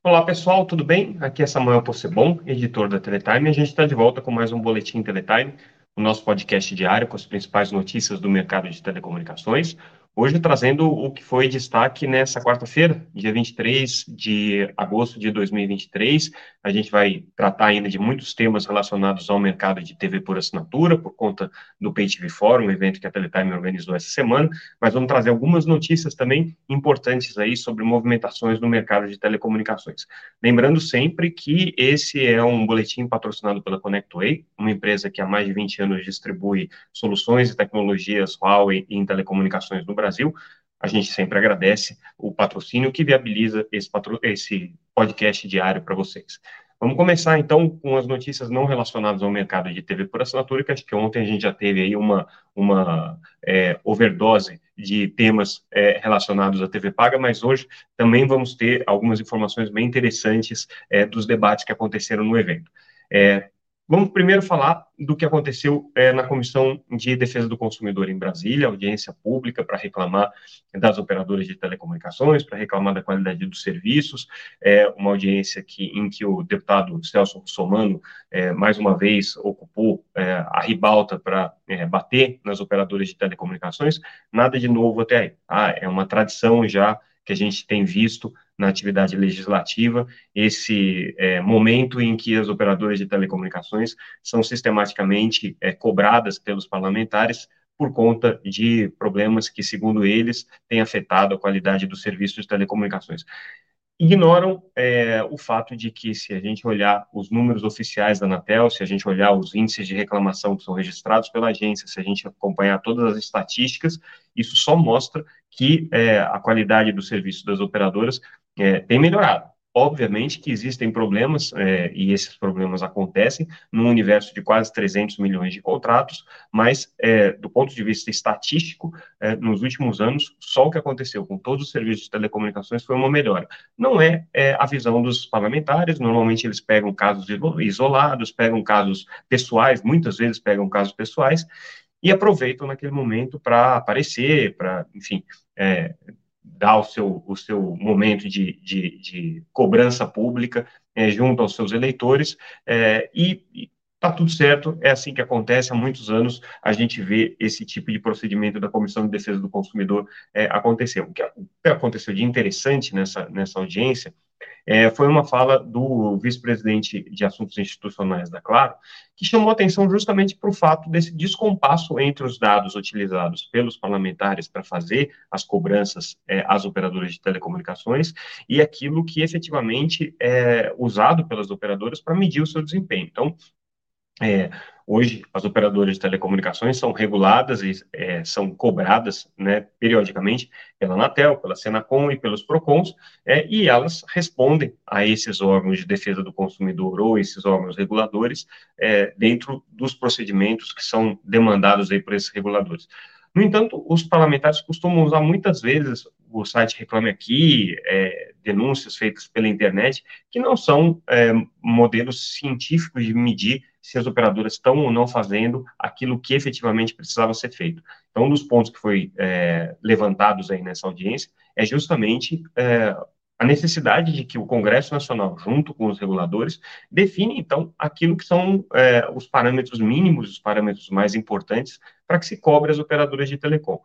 Olá pessoal, tudo bem? Aqui é Samuel Possebon, editor da Teletime, a gente está de volta com mais um Boletim Teletime, o nosso podcast diário com as principais notícias do mercado de telecomunicações. Hoje trazendo o que foi destaque nessa quarta-feira, dia 23 de agosto de 2023. A gente vai tratar ainda de muitos temas relacionados ao mercado de TV por assinatura, por conta do Pay TV Forum, um evento que a Teletime organizou essa semana, mas vamos trazer algumas notícias também importantes aí sobre movimentações no mercado de telecomunicações. Lembrando sempre que esse é um boletim patrocinado pela ConnectWay, uma empresa que há mais de 20 anos distribui soluções e tecnologias Huawei em telecomunicações no Brasil Brasil. A gente sempre agradece o patrocínio que viabiliza esse, patro... esse podcast diário para vocês. Vamos começar então com as notícias não relacionadas ao mercado de TV por assinatura, que acho que ontem a gente já teve aí uma, uma é, overdose de temas é, relacionados à TV paga, mas hoje também vamos ter algumas informações bem interessantes é, dos debates que aconteceram no evento. Vamos primeiro falar do que aconteceu é, na Comissão de Defesa do Consumidor em Brasília, audiência pública para reclamar das operadoras de telecomunicações, para reclamar da qualidade dos serviços, é, uma audiência que, em que o deputado Celso Somano, é, mais uma vez, ocupou é, a ribalta para é, bater nas operadoras de telecomunicações, nada de novo até aí. Ah, é uma tradição já que a gente tem visto na atividade legislativa, esse é, momento em que as operadoras de telecomunicações são sistematicamente é, cobradas pelos parlamentares por conta de problemas que, segundo eles, têm afetado a qualidade dos serviços de telecomunicações. Ignoram é, o fato de que, se a gente olhar os números oficiais da Anatel, se a gente olhar os índices de reclamação que são registrados pela agência, se a gente acompanhar todas as estatísticas, isso só mostra que é, a qualidade do serviço das operadoras é, tem melhorado. Obviamente que existem problemas, é, e esses problemas acontecem num universo de quase 300 milhões de contratos, mas é, do ponto de vista estatístico, é, nos últimos anos, só o que aconteceu com todos os serviços de telecomunicações foi uma melhora. Não é, é a visão dos parlamentares, normalmente eles pegam casos isolados, pegam casos pessoais, muitas vezes pegam casos pessoais, e aproveitam naquele momento para aparecer, para, enfim, dar o seu, o seu momento de, de, de cobrança pública é, junto aos seus eleitores, é, e está tudo certo, é assim que acontece, há muitos anos a gente vê esse tipo de procedimento da Comissão de Defesa do Consumidor é, acontecer. O que aconteceu de interessante nessa, nessa audiência é, foi uma fala do vice-presidente de Assuntos Institucionais da Claro, que chamou atenção justamente para o fato desse descompasso entre os dados utilizados pelos parlamentares para fazer as cobranças é, às operadoras de telecomunicações e aquilo que efetivamente é usado pelas operadoras para medir o seu desempenho. Então, é, hoje, as operadoras de telecomunicações são reguladas e é, são cobradas né, periodicamente pela Anatel, pela Senacom e pelos PROCONs, é, e elas respondem a esses órgãos de defesa do consumidor ou esses órgãos reguladores é, dentro dos procedimentos que são demandados aí por esses reguladores. No entanto, os parlamentares costumam usar muitas vezes o site Reclame Aqui, é, denúncias feitas pela internet, que não são é, modelos científicos de medir se as operadoras estão ou não fazendo aquilo que efetivamente precisava ser feito. Então, um dos pontos que foi é, levantados aí nessa audiência é justamente é, a necessidade de que o Congresso Nacional, junto com os reguladores, define, então, aquilo que são é, os parâmetros mínimos, os parâmetros mais importantes para que se cobre as operadoras de telecom.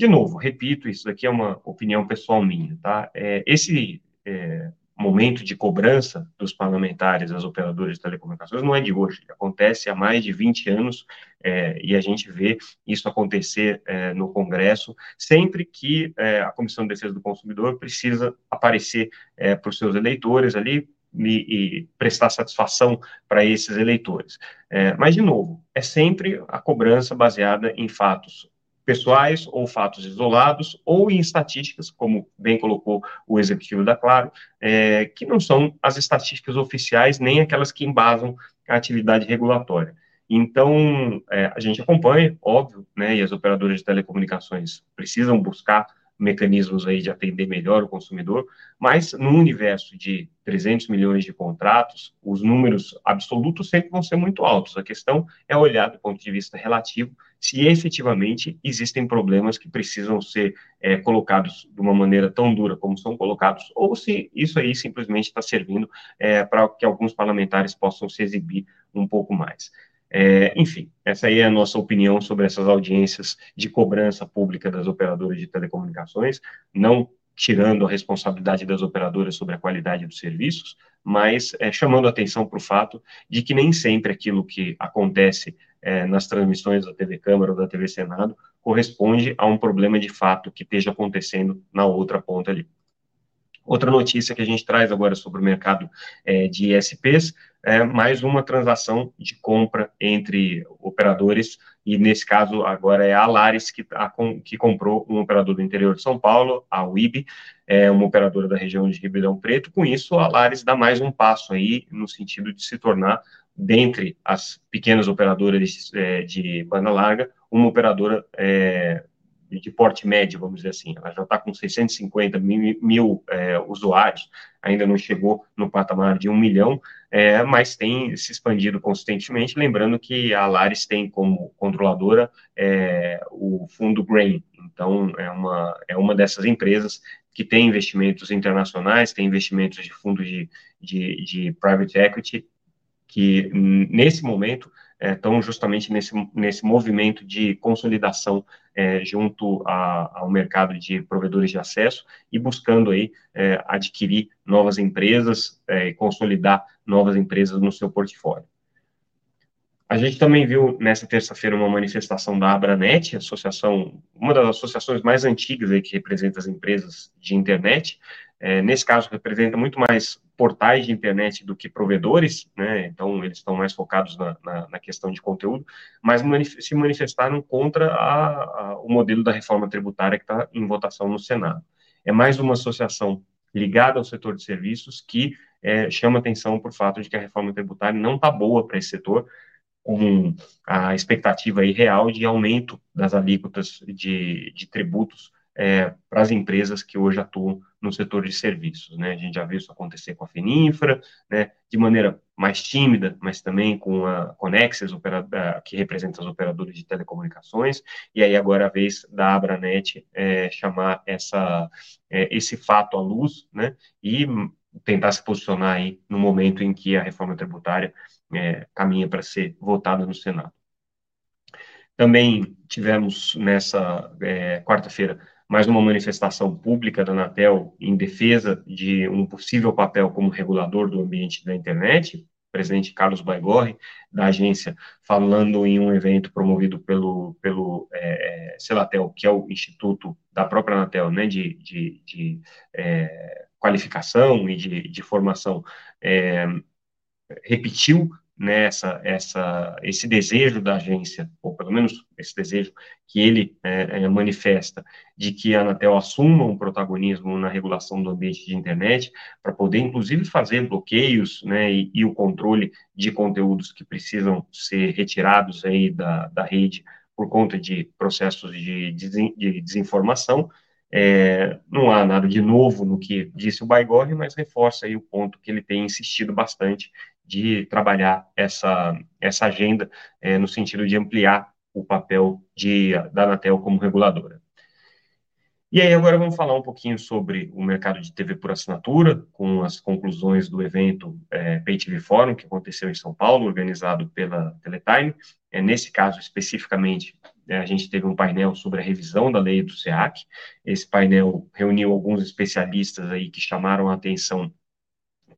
De novo, repito, isso daqui é uma opinião pessoal minha, tá? É, esse é, momento de cobrança dos parlamentares, das operadoras de telecomunicações, não é de hoje, acontece há mais de 20 anos, é, e a gente vê isso acontecer é, no Congresso, sempre que é, a Comissão de Defesa do Consumidor precisa aparecer é, para os seus eleitores ali, e, e, prestar satisfação para esses eleitores. É, mas, de novo, é sempre a cobrança baseada em fatos pessoais ou fatos isolados, ou em estatísticas, como bem colocou o executivo da Claro, é, que não são as estatísticas oficiais, nem aquelas que embasam a atividade regulatória. Então, é, a gente acompanha, óbvio, né, e as operadoras de telecomunicações precisam buscar mecanismos aí de atender melhor o consumidor, mas no universo de 300 milhões de contratos, os números absolutos sempre vão ser muito altos. A questão é olhar do ponto de vista relativo se efetivamente existem problemas que precisam ser é, colocados de uma maneira tão dura como são colocados, ou se isso aí simplesmente está servindo é, para que alguns parlamentares possam se exibir um pouco mais. É, enfim, essa aí é a nossa opinião sobre essas audiências de cobrança pública das operadoras de telecomunicações, não tirando a responsabilidade das operadoras sobre a qualidade dos serviços, mas é, chamando atenção para o fato de que nem sempre aquilo que acontece é, nas transmissões da TV Câmara ou da TV Senado corresponde a um problema de fato que esteja acontecendo na outra ponta ali. Outra notícia que a gente traz agora sobre o mercado é, de ISPs é mais uma transação de compra entre operadores, e nesse caso agora é a Alaris que, a, que comprou um operador do interior de São Paulo, a UIB, é uma operadora da região de Ribeirão Preto. Com isso, a Alaris dá mais um passo aí no sentido de se tornar, dentre as pequenas operadoras é, de banda larga, uma operadora é, de porte médio, vamos dizer assim. Ela já está com 650 mil, mil é, usuários, ainda não chegou no patamar de um milhão, é, mas tem se expandido consistentemente. Lembrando que a Alaris tem como controladora é, o fundo Grain, então é uma, é uma dessas empresas que tem investimentos internacionais, tem investimentos de fundos de, de, de private equity, que nesse momento estão é, justamente nesse, nesse movimento de consolidação é, junto a, ao mercado de provedores de acesso e buscando aí é, adquirir novas empresas e é, consolidar novas empresas no seu portfólio. A gente também viu nessa terça-feira uma manifestação da Abranet, associação, uma das associações mais antigas aí que representa as empresas de internet. É, nesse caso, representa muito mais portais de internet do que provedores, né? Então eles estão mais focados na, na, na questão de conteúdo, mas manif se manifestaram contra a, a, o modelo da reforma tributária que está em votação no Senado. É mais uma associação ligada ao setor de serviços que é, chama atenção por fato de que a reforma tributária não está boa para esse setor, com a expectativa aí real de aumento das alíquotas de, de tributos é, para as empresas que hoje atuam no setor de serviços. Né? A gente já viu isso acontecer com a Fininfra, né, de maneira mais tímida, mas também com a Conexas, que representa as operadoras de telecomunicações, e aí agora a vez da Abranet é, chamar essa, é, esse fato à luz, né, e tentar se posicionar aí no momento em que a reforma tributária é, caminha para ser votada no Senado. Também tivemos nessa é, quarta-feira mais uma manifestação pública da Anatel em defesa de um possível papel como regulador do ambiente da internet. O presidente Carlos Baigorre, da agência, falando em um evento promovido pelo, pelo é, Celatel, que é o instituto da própria Anatel, né, de, de, de é, qualificação e de, de formação, é, repetiu nessa essa esse desejo da agência ou pelo menos esse desejo que ele é, é, manifesta de que a Anatel assuma um protagonismo na regulação do ambiente de internet para poder inclusive fazer bloqueios né e, e, o controle de conteúdos que precisam ser retirados aí da, da rede por conta de processos de, de desinformação. É, não há nada de novo no que disse o Baigorre, mas reforça aí o ponto que ele tem insistido bastante de trabalhar essa, essa agenda é, no sentido de ampliar o papel de, da Anatel como reguladora. E aí agora vamos falar um pouquinho sobre o mercado de TV por assinatura, com as conclusões do evento é, Pay TV Forum, que aconteceu em São Paulo, organizado pela Teletime. É, nesse caso, especificamente, é, a gente teve um painel sobre a revisão da lei do SEAC. Esse painel reuniu alguns especialistas aí que chamaram a atenção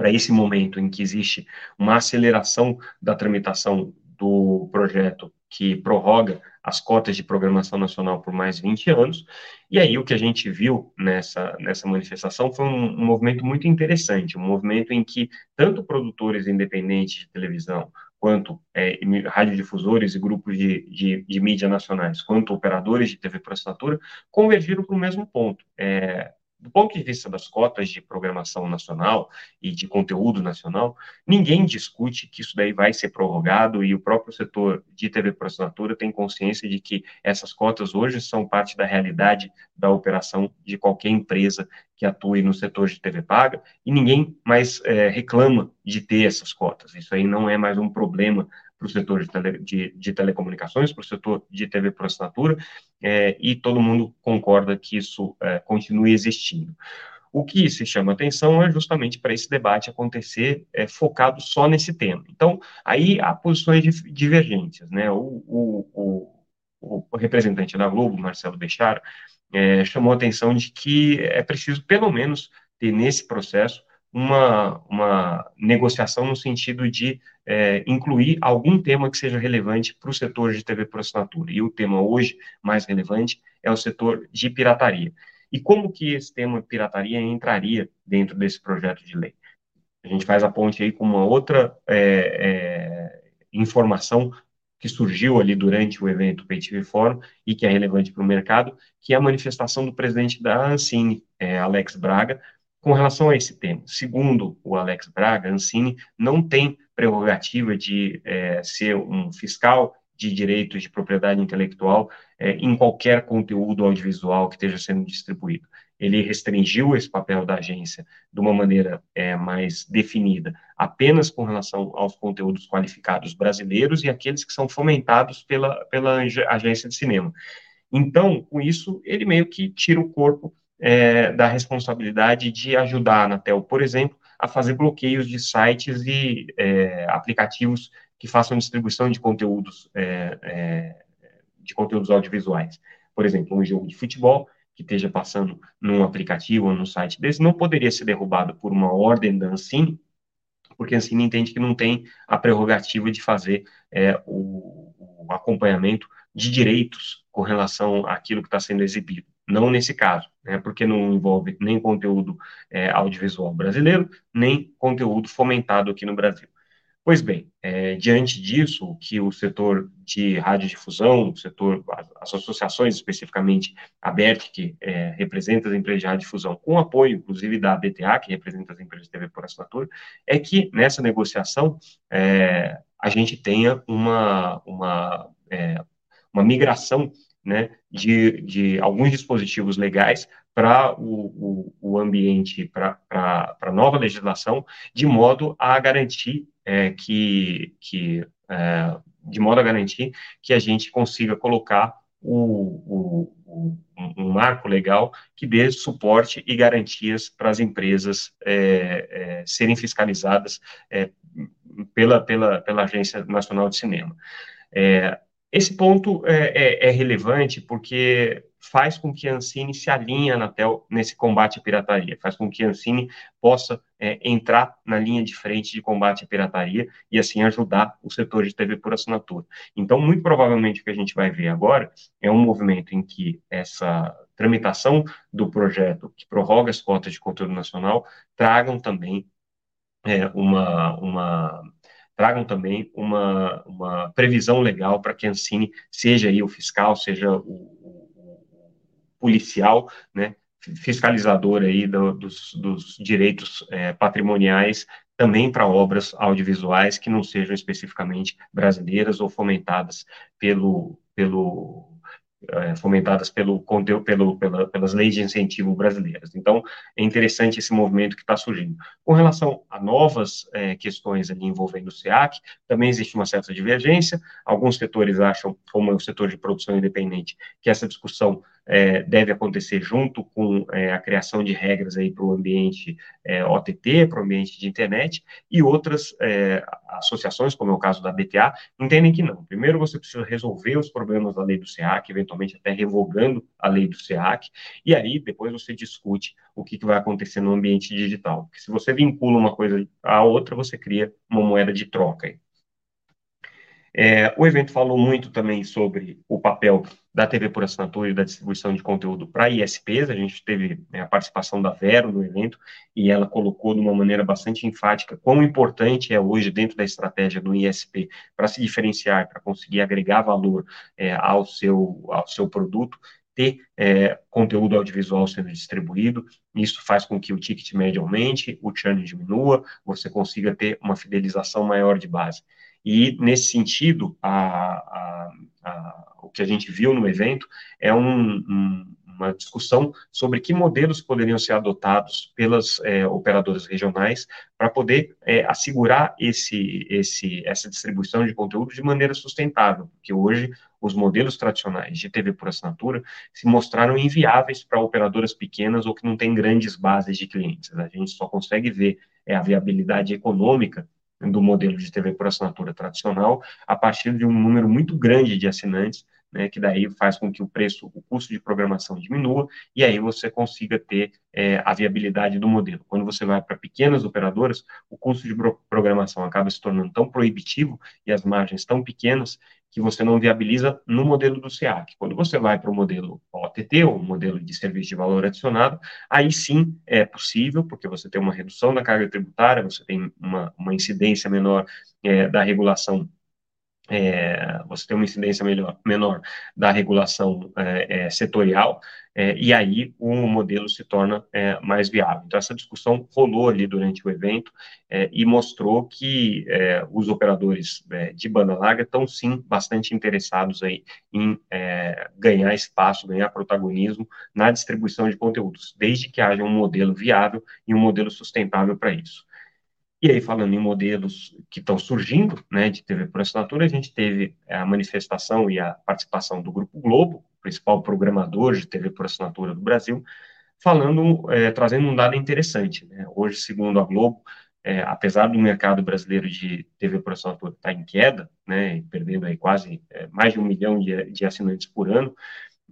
para esse momento em que existe uma aceleração da tramitação do projeto que prorroga as cotas de programação nacional por mais 20 anos. E aí o que a gente viu nessa, nessa manifestação foi um, um movimento muito interessante, um movimento em que tanto produtores independentes de televisão, quanto é, radiodifusores e grupos de, de, de, mídia nacionais, quanto operadores de TV por assinatura, convergiram para o mesmo ponto. É, do ponto de vista das cotas de programação nacional e de conteúdo nacional, ninguém discute que isso daí vai ser prorrogado e o próprio setor de TV por assinatura tem consciência de que essas cotas hoje são parte da realidade da operação de qualquer empresa que atue no setor de TV paga e ninguém mais é, reclama de ter essas cotas. Isso aí não é mais um problema para o setor de, tele, de, de telecomunicações, para o setor de TV por assinatura, é, e todo mundo concorda que isso é, continue existindo. O que se chama atenção é justamente para esse debate acontecer é, focado só nesse tema. Então, aí há posições divergentes, né? O, o, o, o representante da Globo, Marcelo Bechara, é, chamou a atenção de que é preciso, pelo menos, ter nesse processo uma, uma negociação no sentido de é, incluir algum tema que seja relevante para o setor de TV por assinatura. E o tema hoje mais relevante é o setor de pirataria. E como que esse tema pirataria entraria dentro desse projeto de lei? A gente faz a ponte aí com uma outra é, é, informação que surgiu ali durante o evento PayTV Forum e que é relevante para o mercado, que é a manifestação do presidente da Ancine, é, Alex Braga, com relação a esse tema. Segundo o Alex Braga, Ancine não tem prerrogativa de é, ser um fiscal de direitos de propriedade intelectual é, em qualquer conteúdo audiovisual que esteja sendo distribuído. Ele restringiu esse papel da agência de uma maneira é, mais definida, apenas com relação aos conteúdos qualificados brasileiros e aqueles que são fomentados pela, pela agência de cinema. Então, com isso, ele meio que tira o corpo é, da responsabilidade de ajudar a Anatel, por exemplo, a fazer bloqueios de sites e é, aplicativos que façam distribuição de conteúdos é, é, de conteúdos audiovisuais. Por exemplo, um jogo de futebol que esteja passando num aplicativo ou num site desse não poderia ser derrubado por uma ordem da Ancine, porque a Ancine entende que não tem a prerrogativa de fazer é, o, o acompanhamento de direitos com relação àquilo que está sendo exibido. Não nesse caso, né, porque não envolve nem conteúdo é, audiovisual brasileiro, nem conteúdo fomentado aqui no Brasil. Pois bem, é, diante disso, o que o setor de radiodifusão, o setor, as associações especificamente, a BERT, que é, representa as empresas de radiodifusão, com apoio, inclusive, da BTA, que representa as empresas de TV por assinatura, é que nessa negociação é, a gente tenha uma, uma, é, uma migração né, de, de alguns dispositivos legais para o, o, o, ambiente, para a nova legislação, de modo a garantir é, que, que é, de modo a garantir que a gente consiga colocar o, o, um marco legal que dê suporte e garantias para as empresas é, é, serem fiscalizadas é, pela, pela, pela Agência Nacional de Cinema. É, esse ponto é, é, é, relevante porque faz com que a Ancine se alinhe à Anatel nesse combate à pirataria, faz com que a Ancine possa é, entrar na linha de frente de combate à pirataria e assim ajudar o setor de TV por assinatura. Então, muito provavelmente o que a gente vai ver agora é um movimento em que essa tramitação do projeto que prorroga as cotas de conteúdo nacional tragam também é, uma, uma tragam também uma, uma previsão legal para que a Ancine seja aí o fiscal, seja o, o, o policial, né, fiscalizador aí do, dos, dos, direitos é, patrimoniais também para obras audiovisuais que não sejam especificamente brasileiras ou fomentadas pelo, pelo é, fomentadas pelo pelo, pela, pelas leis de incentivo brasileiras. Então, é interessante esse movimento que está surgindo. Com relação a novas é, questões ali envolvendo o SEAC, também existe uma certa divergência. Alguns setores acham, como o setor de produção independente, que essa discussão é, deve acontecer junto com é, a criação de regras aí para o ambiente é, OTT, para o ambiente de internet, e outras é, associações, como é o caso da BTA, entendem que não. Primeiro você precisa resolver os problemas da lei do SEAC, eventualmente até revogando a lei do SEAC, e aí depois você discute o que, que vai acontecer no ambiente digital. Porque se você vincula uma coisa à outra, você cria uma moeda de troca. É, o evento falou muito também sobre o papel da TV por assinatura e da distribuição de conteúdo para ISPs. A gente teve né, a participação da Vero no evento e ela colocou de uma maneira bastante enfática quão importante é hoje, dentro da estratégia do ISP, para se diferenciar, para conseguir agregar valor é, ao, seu, ao seu produto, ter é, conteúdo audiovisual sendo distribuído, isso faz com que o ticket médio aumente, o churn diminua, você consiga ter uma fidelização maior de base. E, nesse sentido, a, a, a, o que a gente viu no evento é um, um uma discussão sobre que modelos poderiam ser adotados pelas é, operadoras regionais para poder é, assegurar esse, esse, essa distribuição de conteúdo de maneira sustentável, porque hoje os modelos tradicionais de TV por assinatura se mostraram inviáveis para operadoras pequenas ou que não têm grandes bases de clientes. A gente só consegue ver é, a viabilidade econômica do modelo de TV por assinatura tradicional a partir de um número muito grande de assinantes né, que daí faz com que o preço, o custo de programação diminua, e aí você consiga ter é, a viabilidade do modelo. Quando você vai para pequenas operadoras, o custo de programação acaba se tornando tão proibitivo e as margens tão pequenas que você não viabiliza no modelo do SEAC. Quando você vai para o modelo OTT, ou modelo de serviço de valor adicionado, aí sim é possível, porque você tem uma redução da carga tributária, você tem uma, uma incidência menor é, da regulação é, você tem uma incidência melhor, menor da regulação é, é, setorial, é, e aí o modelo se torna é, mais viável. Então, essa discussão rolou ali durante o evento é, e mostrou que os operadores de banda larga estão, sim, bastante interessados aí em ganhar espaço, ganhar protagonismo na distribuição de conteúdos, desde que haja um modelo viável e um modelo sustentável para isso. E aí, falando em modelos que estão surgindo, né, de TV por assinatura, a gente teve a manifestação e a participação do Grupo Globo, principal programador de TV por assinatura do Brasil, falando, é, trazendo um dado interessante. Né? Hoje, segundo a Globo, é, apesar do mercado brasileiro de TV por assinatura estar tá em queda, né, perdendo aí quase é, mais de um milhão de, de assinantes por ano,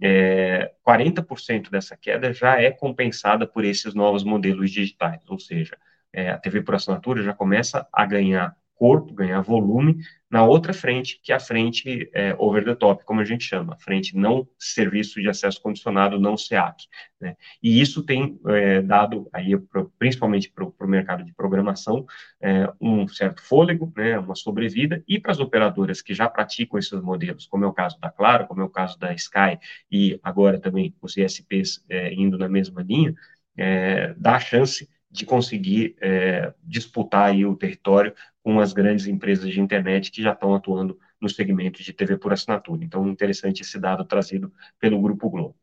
é, 40% dessa queda já é compensada por esses novos modelos digitais, ou seja, é, a TV por assinatura já começa a ganhar corpo, ganhar volume na outra frente, que é a frente é, over the top, como a gente chama, frente não serviço de acesso condicionado, não SEAC. Né? E isso tem é, dado, aí, principalmente para o mercado de programação, é, um certo fôlego, né, uma sobrevida, e para as operadoras que já praticam esses modelos, como é o caso da Claro, como é o caso da Sky, e agora também os ISPs é, indo na mesma linha, é, dá a chance de conseguir é, disputar aí o território com as grandes empresas de internet que já estão atuando no segmento de TV por assinatura. Então, interessante esse dado trazido pelo Grupo Globo.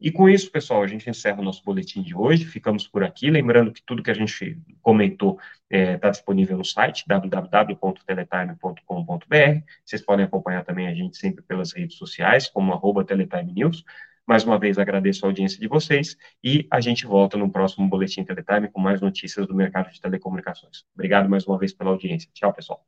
E com isso, pessoal, a gente encerra o nosso boletim de hoje. Ficamos por aqui. Lembrando que tudo que a gente comentou está é, tá disponível no site www.teletime.com.br. Vocês podem acompanhar também a gente sempre pelas redes sociais, como arroba Teletime News. Mais uma vez, agradeço a audiência de vocês e a gente volta no próximo Boletim Teletime com mais notícias do mercado de telecomunicações. Obrigado mais uma vez pela audiência. Tchau, pessoal.